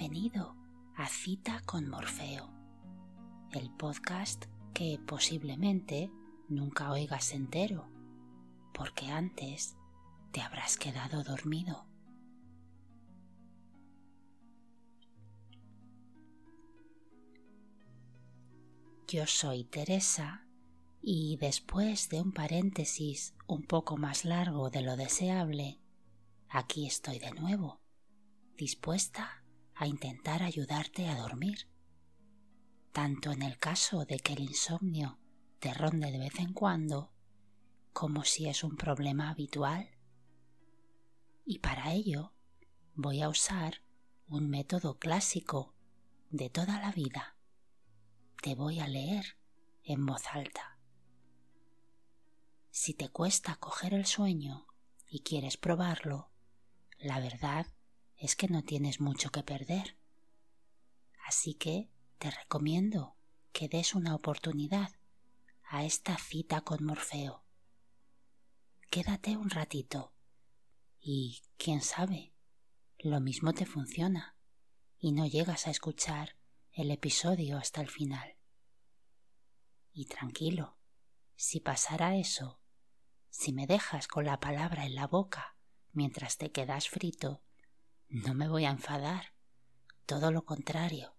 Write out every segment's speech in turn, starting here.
Bienvenido a Cita con Morfeo, el podcast que posiblemente nunca oigas entero, porque antes te habrás quedado dormido. Yo soy Teresa y después de un paréntesis un poco más largo de lo deseable, aquí estoy de nuevo, dispuesta a intentar ayudarte a dormir. Tanto en el caso de que el insomnio te ronde de vez en cuando, como si es un problema habitual. Y para ello voy a usar un método clásico de toda la vida te voy a leer en voz alta. Si te cuesta coger el sueño y quieres probarlo, la verdad es que no tienes mucho que perder. Así que te recomiendo que des una oportunidad a esta cita con Morfeo. Quédate un ratito y, quién sabe, lo mismo te funciona y no llegas a escuchar el episodio hasta el final. Y tranquilo, si pasara eso, si me dejas con la palabra en la boca mientras te quedas frito, no me voy a enfadar, todo lo contrario,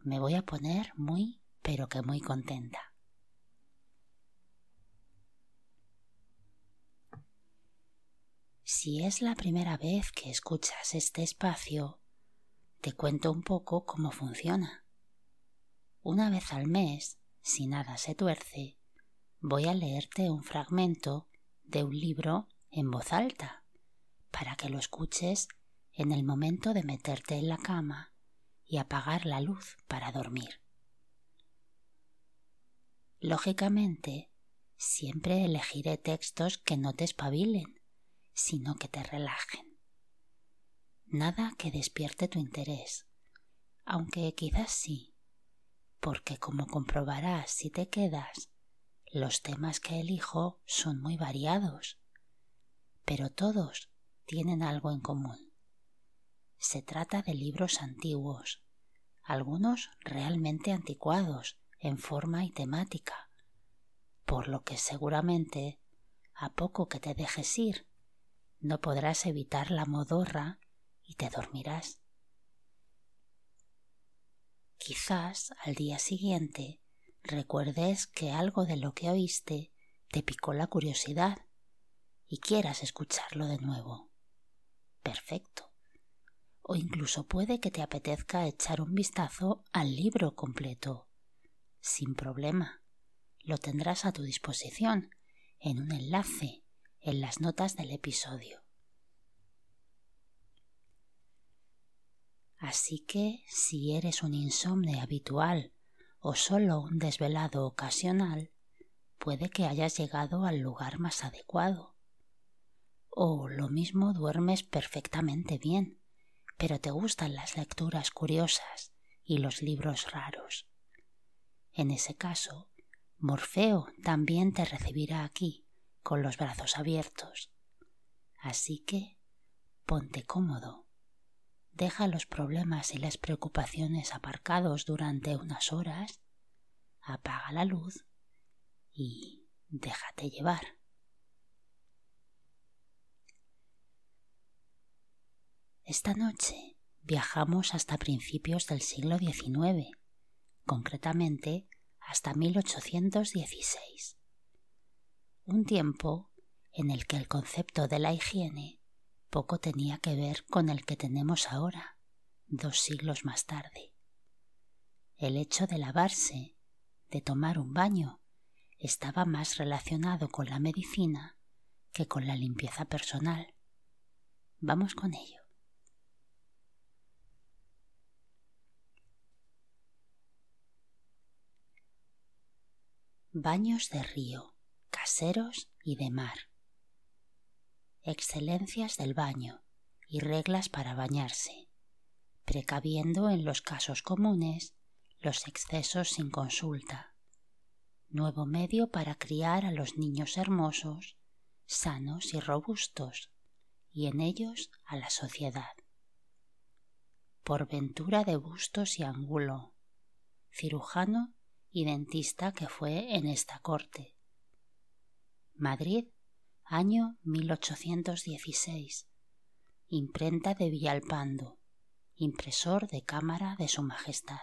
me voy a poner muy, pero que muy contenta. Si es la primera vez que escuchas este espacio, te cuento un poco cómo funciona. Una vez al mes, si nada se tuerce, voy a leerte un fragmento de un libro en voz alta, para que lo escuches en el momento de meterte en la cama y apagar la luz para dormir. Lógicamente, siempre elegiré textos que no te espabilen, sino que te relajen nada que despierte tu interés, aunque quizás sí, porque como comprobarás si te quedas, los temas que elijo son muy variados, pero todos tienen algo en común. Se trata de libros antiguos, algunos realmente anticuados en forma y temática, por lo que seguramente, a poco que te dejes ir, no podrás evitar la modorra y te dormirás. Quizás al día siguiente recuerdes que algo de lo que oíste te picó la curiosidad y quieras escucharlo de nuevo. Perfecto. O incluso puede que te apetezca echar un vistazo al libro completo. Sin problema. Lo tendrás a tu disposición en un enlace en las notas del episodio. Así que si eres un insomne habitual o solo un desvelado ocasional, puede que hayas llegado al lugar más adecuado. O lo mismo duermes perfectamente bien, pero te gustan las lecturas curiosas y los libros raros. En ese caso, Morfeo también te recibirá aquí, con los brazos abiertos. Así que ponte cómodo deja los problemas y las preocupaciones aparcados durante unas horas, apaga la luz y déjate llevar. Esta noche viajamos hasta principios del siglo XIX, concretamente hasta 1816, un tiempo en el que el concepto de la higiene poco tenía que ver con el que tenemos ahora, dos siglos más tarde. El hecho de lavarse, de tomar un baño, estaba más relacionado con la medicina que con la limpieza personal. Vamos con ello. Baños de río, caseros y de mar excelencias del baño y reglas para bañarse, precaviendo en los casos comunes los excesos sin consulta. Nuevo medio para criar a los niños hermosos, sanos y robustos, y en ellos a la sociedad. por Ventura de Bustos y Angulo, cirujano y dentista que fue en esta corte. Madrid, año 1816. Imprenta de Villalpando, impresor de cámara de Su Majestad.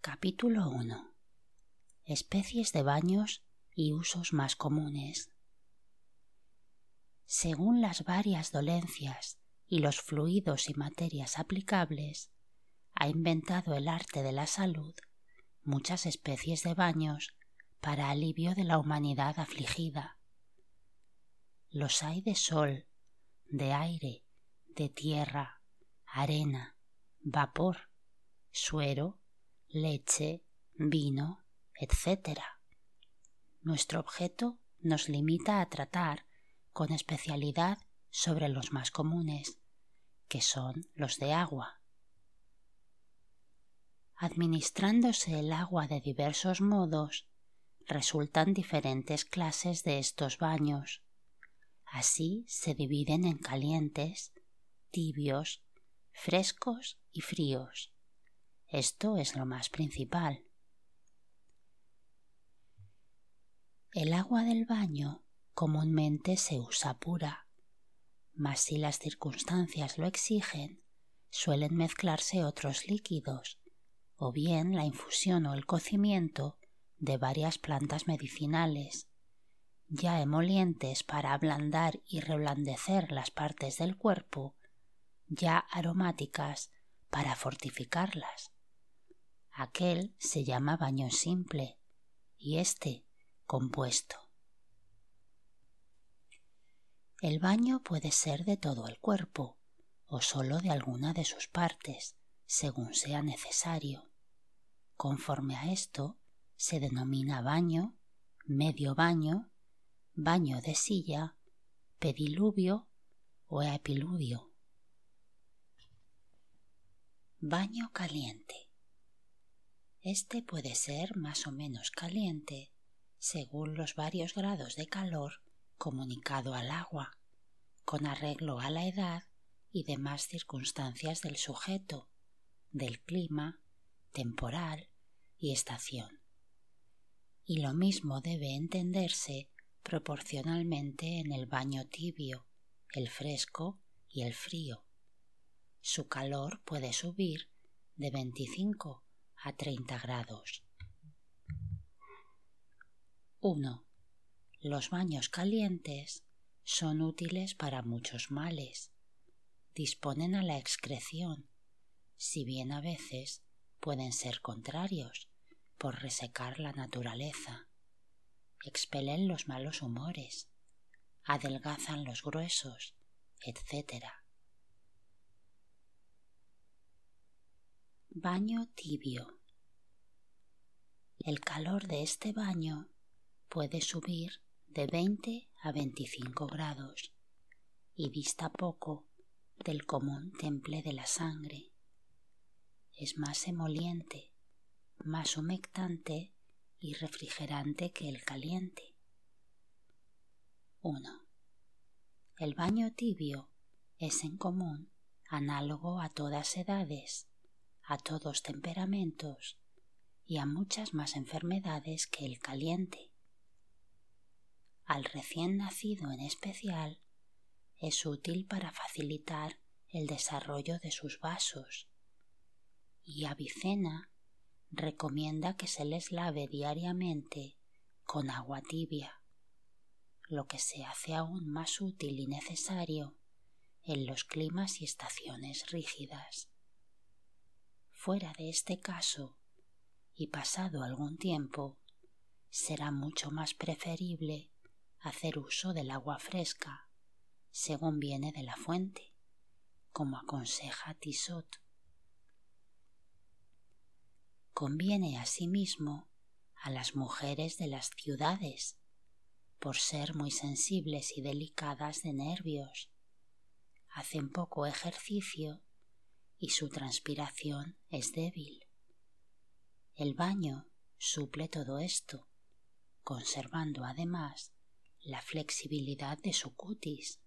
Capítulo 1. Especies de baños y usos más comunes. Según las varias dolencias y los fluidos y materias aplicables, ha inventado el arte de la salud muchas especies de baños para alivio de la humanidad afligida. Los hay de sol, de aire, de tierra, arena, vapor, suero, leche, vino, etc. Nuestro objeto nos limita a tratar con especialidad sobre los más comunes, que son los de agua. Administrándose el agua de diversos modos, resultan diferentes clases de estos baños. Así se dividen en calientes, tibios, frescos y fríos. Esto es lo más principal. El agua del baño comúnmente se usa pura, mas si las circunstancias lo exigen, suelen mezclarse otros líquidos, o bien la infusión o el cocimiento de varias plantas medicinales, ya emolientes para ablandar y reblandecer las partes del cuerpo, ya aromáticas para fortificarlas. Aquel se llama baño simple y este compuesto. El baño puede ser de todo el cuerpo o sólo de alguna de sus partes, según sea necesario. Conforme a esto, se denomina baño, medio baño, baño de silla, pediluvio o epiludio. Baño caliente. Este puede ser más o menos caliente según los varios grados de calor comunicado al agua, con arreglo a la edad y demás circunstancias del sujeto, del clima, temporal y estación. Y lo mismo debe entenderse proporcionalmente en el baño tibio, el fresco y el frío. Su calor puede subir de 25 a 30 grados. 1. Los baños calientes son útiles para muchos males. Disponen a la excreción, si bien a veces pueden ser contrarios por resecar la naturaleza. Expelen los malos humores, adelgazan los gruesos, etc. Baño tibio. El calor de este baño puede subir de 20 a 25 grados y dista poco del común temple de la sangre. Es más emoliente, más humectante y refrigerante que el caliente. 1. El baño tibio es en común análogo a todas edades, a todos temperamentos y a muchas más enfermedades que el caliente al recién nacido en especial, es útil para facilitar el desarrollo de sus vasos. Y Avicena recomienda que se les lave diariamente con agua tibia, lo que se hace aún más útil y necesario en los climas y estaciones rígidas. Fuera de este caso, y pasado algún tiempo, será mucho más preferible hacer uso del agua fresca, según viene de la fuente, como aconseja Tissot. Conviene asimismo a las mujeres de las ciudades, por ser muy sensibles y delicadas de nervios. Hacen poco ejercicio y su transpiración es débil. El baño suple todo esto, conservando además la flexibilidad de su cutis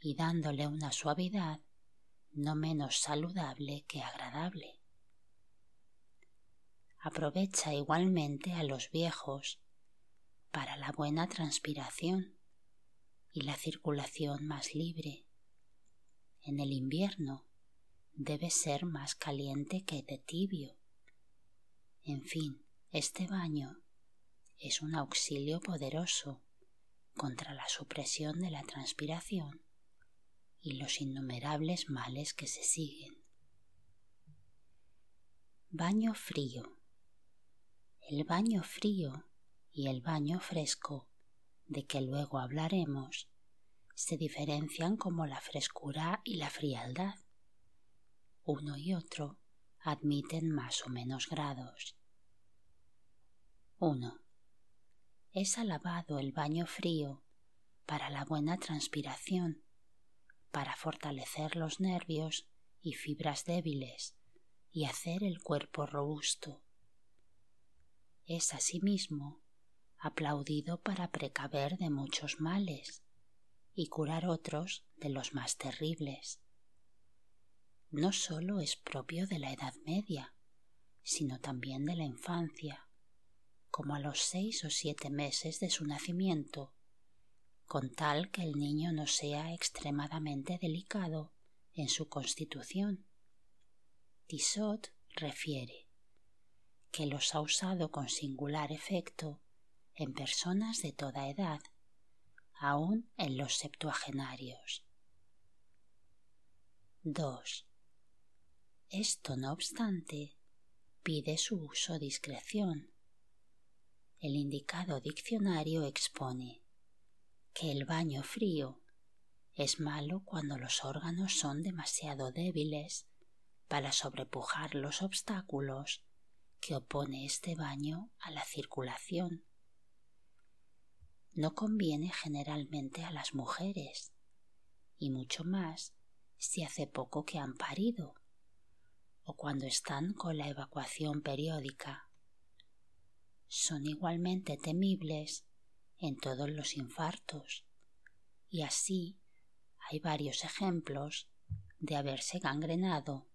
y dándole una suavidad no menos saludable que agradable. Aprovecha igualmente a los viejos para la buena transpiración y la circulación más libre. En el invierno debe ser más caliente que de tibio. En fin, este baño es un auxilio poderoso contra la supresión de la transpiración y los innumerables males que se siguen. Baño frío. El baño frío y el baño fresco, de que luego hablaremos, se diferencian como la frescura y la frialdad. Uno y otro admiten más o menos grados. 1. Es alabado el baño frío para la buena transpiración para fortalecer los nervios y fibras débiles y hacer el cuerpo robusto. Es asimismo aplaudido para precaver de muchos males y curar otros de los más terribles. No sólo es propio de la Edad Media, sino también de la infancia, como a los seis o siete meses de su nacimiento con tal que el niño no sea extremadamente delicado en su constitución. Tissot refiere que los ha usado con singular efecto en personas de toda edad, aun en los septuagenarios. 2. Esto, no obstante, pide su uso discreción. El indicado diccionario expone que el baño frío es malo cuando los órganos son demasiado débiles para sobrepujar los obstáculos que opone este baño a la circulación. No conviene generalmente a las mujeres, y mucho más si hace poco que han parido o cuando están con la evacuación periódica. Son igualmente temibles en todos los infartos, y así hay varios ejemplos de haberse gangrenado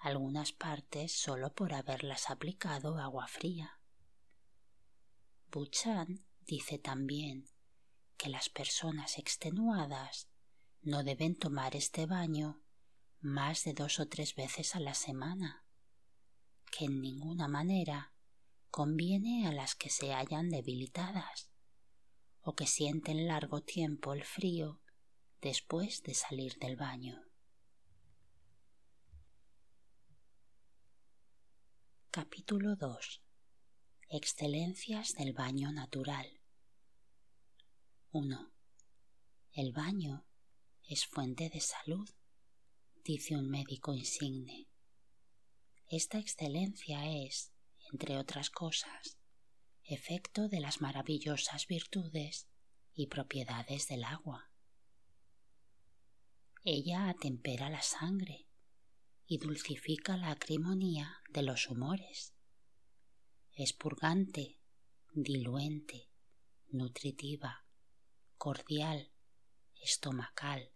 algunas partes solo por haberlas aplicado agua fría. Buchan dice también que las personas extenuadas no deben tomar este baño más de dos o tres veces a la semana, que en ninguna manera conviene a las que se hallan debilitadas o que sienten largo tiempo el frío después de salir del baño. Capítulo 2 Excelencias del baño natural 1. El baño es fuente de salud, dice un médico insigne. Esta excelencia es, entre otras cosas, efecto de las maravillosas virtudes y propiedades del agua. Ella atempera la sangre y dulcifica la acrimonía de los humores. Es purgante, diluente, nutritiva, cordial, estomacal,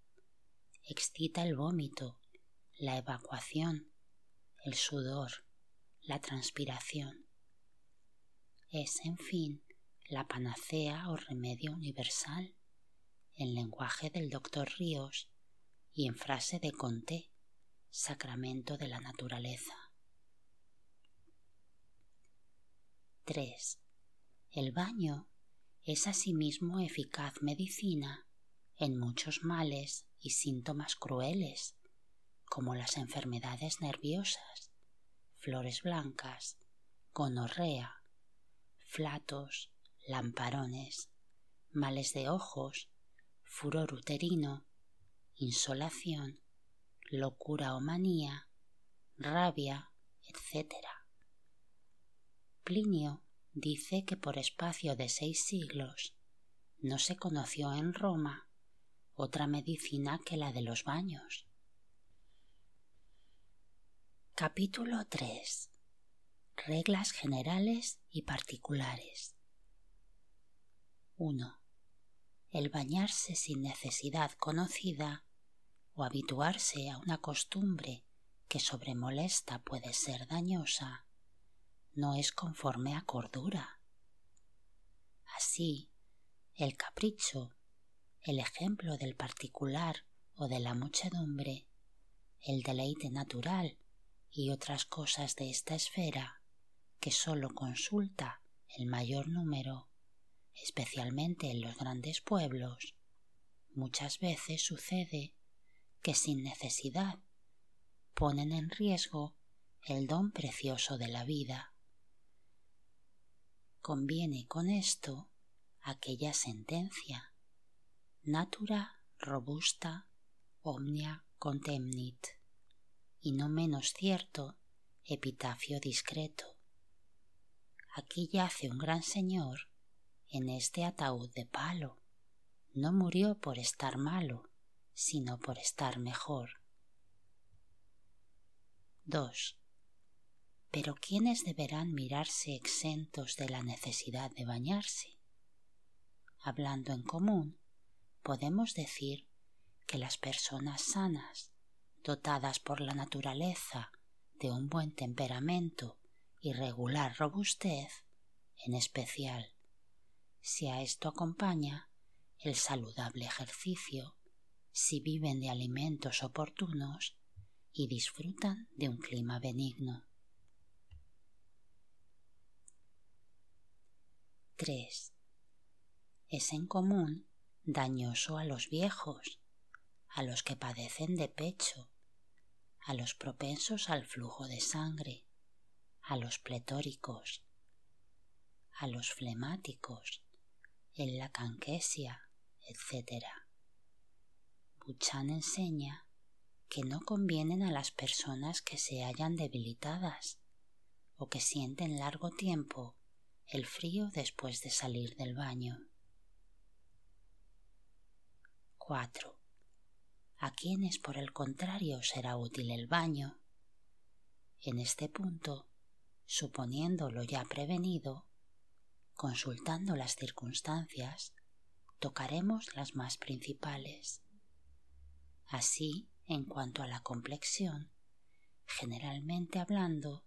excita el vómito, la evacuación, el sudor, la transpiración es, en fin, la panacea o remedio universal, en lenguaje del doctor Ríos y en frase de Conté, sacramento de la naturaleza. 3. El baño es asimismo eficaz medicina en muchos males y síntomas crueles, como las enfermedades nerviosas, flores blancas, gonorrea, flatos, lamparones, males de ojos, furor uterino, insolación, locura o manía, rabia, etc. Plinio dice que por espacio de seis siglos no se conoció en Roma otra medicina que la de los baños. Capítulo 3 Reglas generales y particulares. 1. El bañarse sin necesidad conocida o habituarse a una costumbre que sobremolesta puede ser dañosa, no es conforme a cordura. Así, el capricho, el ejemplo del particular o de la muchedumbre, el deleite natural y otras cosas de esta esfera que sólo consulta el mayor número, especialmente en los grandes pueblos, muchas veces sucede que sin necesidad ponen en riesgo el don precioso de la vida. Conviene con esto aquella sentencia natura robusta omnia contemnit y no menos cierto epitafio discreto. Aquí yace un gran señor en este ataúd de palo. No murió por estar malo, sino por estar mejor. 2. Pero ¿quiénes deberán mirarse exentos de la necesidad de bañarse? Hablando en común, podemos decir que las personas sanas, dotadas por la naturaleza de un buen temperamento y regular robustez, en especial si a esto acompaña el saludable ejercicio, si viven de alimentos oportunos y disfrutan de un clima benigno. 3. Es en común dañoso a los viejos, a los que padecen de pecho, a los propensos al flujo de sangre, a los pletóricos, a los flemáticos, en la canquesia, etc. Buchan enseña que no convienen a las personas que se hallan debilitadas o que sienten largo tiempo el frío después de salir del baño. 4. A quienes por el contrario será útil el baño. En este punto suponiendo lo ya prevenido, consultando las circunstancias, tocaremos las más principales. Así, en cuanto a la complexión, generalmente hablando,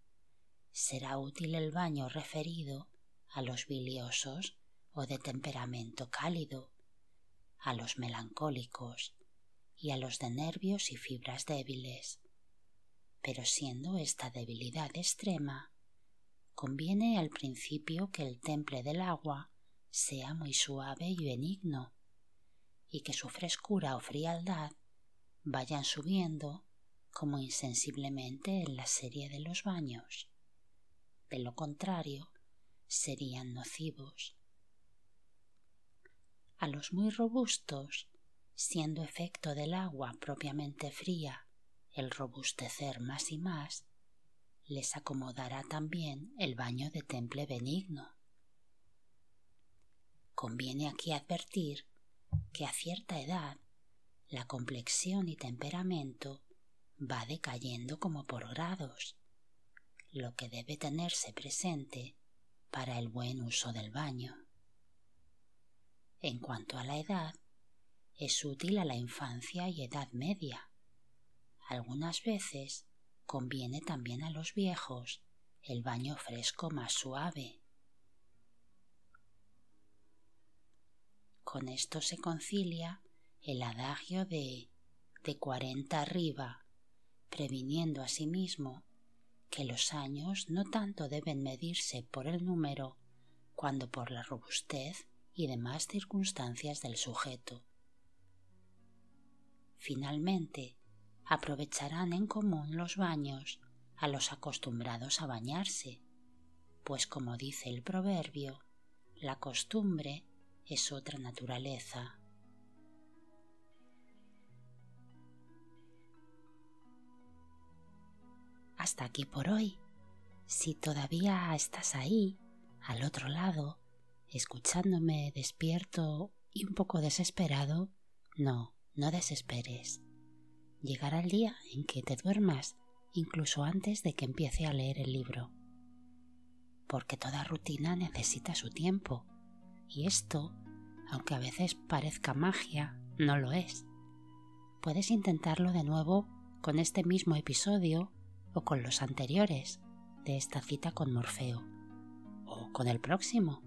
será útil el baño referido a los biliosos o de temperamento cálido, a los melancólicos y a los de nervios y fibras débiles. Pero siendo esta debilidad extrema, conviene al principio que el temple del agua sea muy suave y benigno, y que su frescura o frialdad vayan subiendo como insensiblemente en la serie de los baños. De lo contrario, serían nocivos. A los muy robustos, siendo efecto del agua propiamente fría el robustecer más y más, les acomodará también el baño de temple benigno. Conviene aquí advertir que a cierta edad la complexión y temperamento va decayendo como por grados, lo que debe tenerse presente para el buen uso del baño. En cuanto a la edad, es útil a la infancia y edad media. Algunas veces conviene también a los viejos el baño fresco más suave. Con esto se concilia el adagio de de cuarenta arriba, previniendo asimismo que los años no tanto deben medirse por el número cuando por la robustez y demás circunstancias del sujeto. Finalmente, aprovecharán en común los baños a los acostumbrados a bañarse, pues como dice el proverbio, la costumbre es otra naturaleza. Hasta aquí por hoy. Si todavía estás ahí, al otro lado, escuchándome despierto y un poco desesperado, no, no desesperes. Llegará el día en que te duermas incluso antes de que empiece a leer el libro. Porque toda rutina necesita su tiempo, y esto, aunque a veces parezca magia, no lo es, puedes intentarlo de nuevo con este mismo episodio o con los anteriores de esta cita con Morfeo. O con el próximo,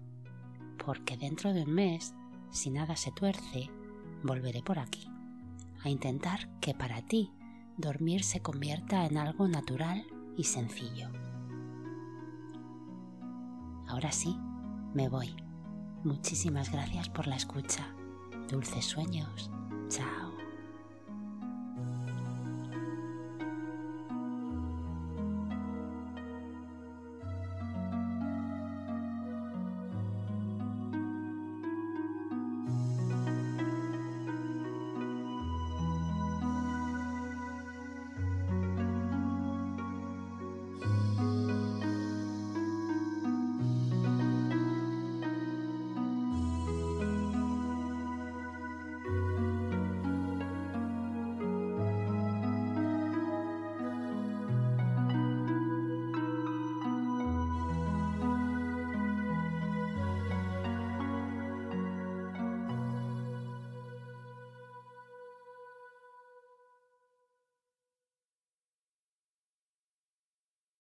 porque dentro de un mes, si nada se tuerce, volveré por aquí a intentar que para ti dormir se convierta en algo natural y sencillo. Ahora sí, me voy. Muchísimas gracias por la escucha. Dulces sueños. Chao.